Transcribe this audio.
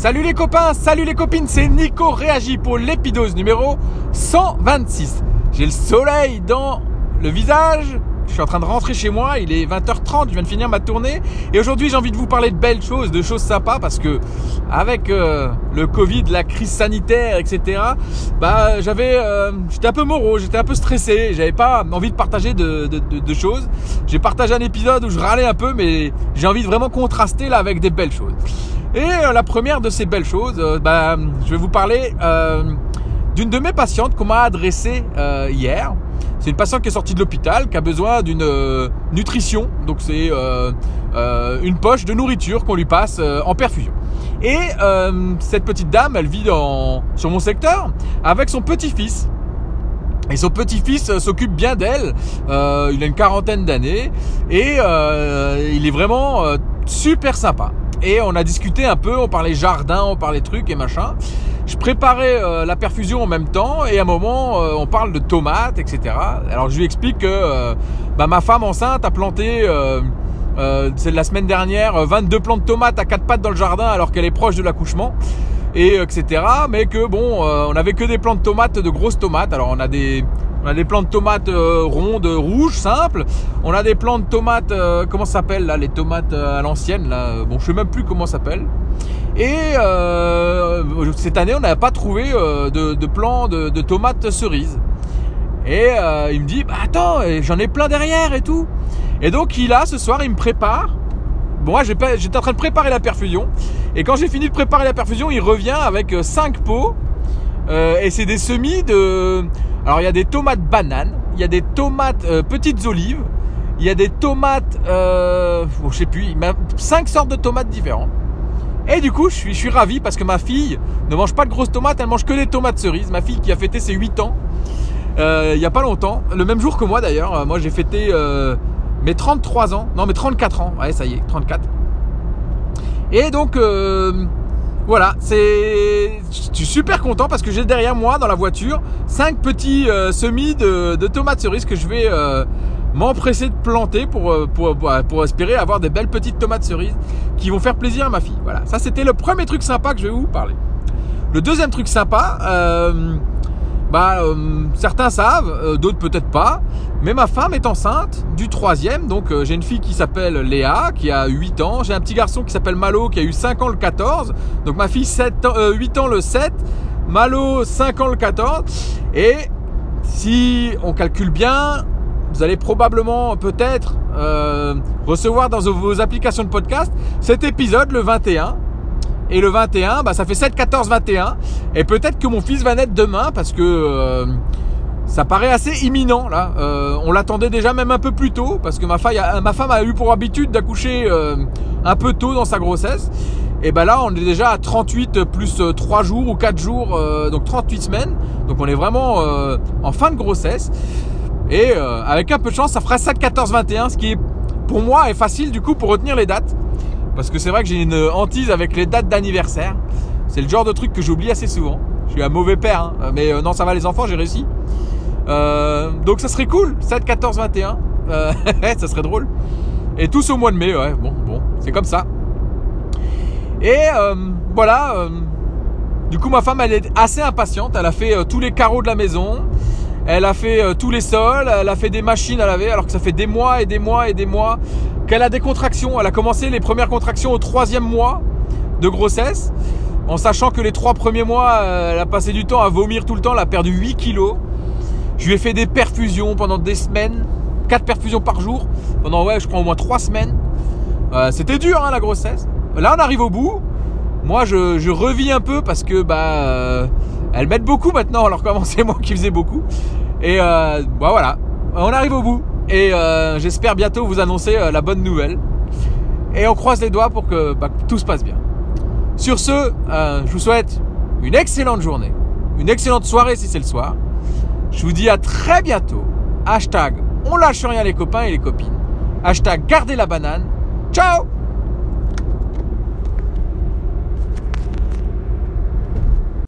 Salut les copains, salut les copines, c'est Nico Réagi pour l'épidose numéro 126. J'ai le soleil dans le visage, je suis en train de rentrer chez moi, il est 20h30, je viens de finir ma tournée et aujourd'hui j'ai envie de vous parler de belles choses, de choses sympas parce que avec euh, le Covid, la crise sanitaire, etc. Bah j'avais, euh, j'étais un peu morose, j'étais un peu stressé, j'avais pas envie de partager de, de choses. J'ai partagé un épisode où je râlais un peu, mais j'ai envie de vraiment contraster là avec des belles choses. Et euh, la première de ces belles choses, bah, je vais vous parler d'une de mes patientes qu'on m'a adressée hier. C'est une patiente qui est sortie de l'hôpital, qui a besoin d'une euh, nutrition. Donc c'est euh, euh, une poche de nourriture qu'on lui passe en perfusion. Et cette petite dame, elle vit dans, sur mon secteur avec son petit-fils. Et son petit-fils s'occupe bien d'elle. il a une quarantaine d'années et il est vraiment super sympa. Et on a discuté un peu, on parlait jardin, on parlait trucs et machin je préparais euh, la perfusion en même temps et à un moment euh, on parle de tomates, etc. Alors je lui explique que euh, bah, ma femme enceinte a planté, c'est la semaine dernière, 22 plants de tomates à quatre pattes dans le jardin alors qu'elle est proche de l'accouchement et etc. Mais que bon, on avait que des plants de tomates, de grosses tomates. Alors on a des on a des plants de tomates rondes, rouges, simples. On a des plants de tomates, comment ça s'appelle là, les tomates à l'ancienne là. Bon, je sais même plus comment ça s'appelle. Et euh, cette année, on n'avait pas trouvé euh, de, de plan de, tomates cerises. Et euh, il me dit, bah attends, j'en ai plein derrière et tout. Et donc il a ce soir, il me prépare. Bon, moi j'étais en train de préparer la perfusion. Et quand j'ai fini de préparer la perfusion, il revient avec 5 pots. Et c'est des semis de... Alors il y a des tomates bananes, il y a des tomates petites olives, il y a des tomates... Euh, je sais plus, 5 sortes de tomates différentes. Et du coup, je suis, je suis ravi parce que ma fille ne mange pas de grosses tomates, elle mange que des tomates cerises. Ma fille qui a fêté ses 8 ans euh, il n'y a pas longtemps, le même jour que moi d'ailleurs. Euh, moi j'ai fêté euh, mes 33 ans, non mes 34 ans, ouais ça y est, 34. Et donc voilà, c'est, je suis super content parce que j'ai derrière moi dans la voiture 5 petits semis de, tomates cerises que je vais m'empresser de planter pour, euh, pour, pour, espérer avoir des belles petites tomates cerises qui vont faire plaisir à ma fille. Voilà, ça c'était le premier truc sympa que je vais vous parler. Le deuxième truc sympa, euh, bah, euh, certains savent, d'autres peut-être pas, mais ma femme est enceinte du troisième, donc j'ai une fille qui s'appelle Léa, qui a 8 ans, j'ai un petit garçon qui s'appelle Malo, qui a eu 5 ans le 14, donc ma fille 7 8 ans le 7, Malo 5 ans le 14, et si on calcule bien, vous allez probablement peut-être euh, recevoir dans vos applications de podcast cet épisode le 21. Et le 21, bah, ça fait 7, 14, 21. Et peut-être que mon fils va naître demain parce que euh, ça paraît assez imminent là. Euh, on l'attendait déjà même un peu plus tôt parce que ma, femme a eu pour habitude d'accoucher un peu tôt dans sa grossesse. Et ben là, on est déjà à 38 plus 3 jours ou 4 jours, donc 38 semaines. Donc on est vraiment en fin de grossesse. Et euh, avec un peu de chance, ça fera 7, 14, 21, ce qui pour moi est facile du coup pour retenir les dates. Parce que c'est vrai que j'ai une hantise avec les dates d'anniversaire. C'est le genre de truc que j'oublie assez souvent. Je suis un mauvais père, hein. mais euh, non, ça va les enfants, j'ai réussi. Euh, donc ça serait cool, 7, 14, 21. ça serait drôle. Et tous au mois de mai, ouais, bon, bon, c'est comme ça. Et voilà, du coup ma femme elle est assez impatiente, elle a fait tous les carreaux de la maison, elle a fait euh, tous les sols, elle a fait des machines à laver, alors que ça fait des mois et des mois et des mois qu'elle a des contractions. Elle a commencé les premières contractions au troisième mois de grossesse, en sachant que les trois premiers mois, euh, elle a passé du temps à vomir tout le temps, elle a perdu 8 kilos. Je lui ai fait des perfusions pendant des semaines, 4 perfusions par jour, pendant ouais, je crois au moins 3 semaines. Euh, c'était dur hein, la grossesse. Là on arrive au bout. Moi je, je revis un peu parce que bah elles m'aident beaucoup maintenant, alors comment c'est moi qui faisais beaucoup? Et euh, bah voilà, on arrive au bout. Et euh, j'espère bientôt vous annoncer euh, la bonne nouvelle. Et on croise les doigts pour que, bah, tout se passe bien. Sur ce, euh, je vous souhaite une excellente journée, une excellente soirée si c'est le soir. Je vous dis à très bientôt. Hashtag on lâche rien les copains et les copines. Hashtag gardez la banane. Ciao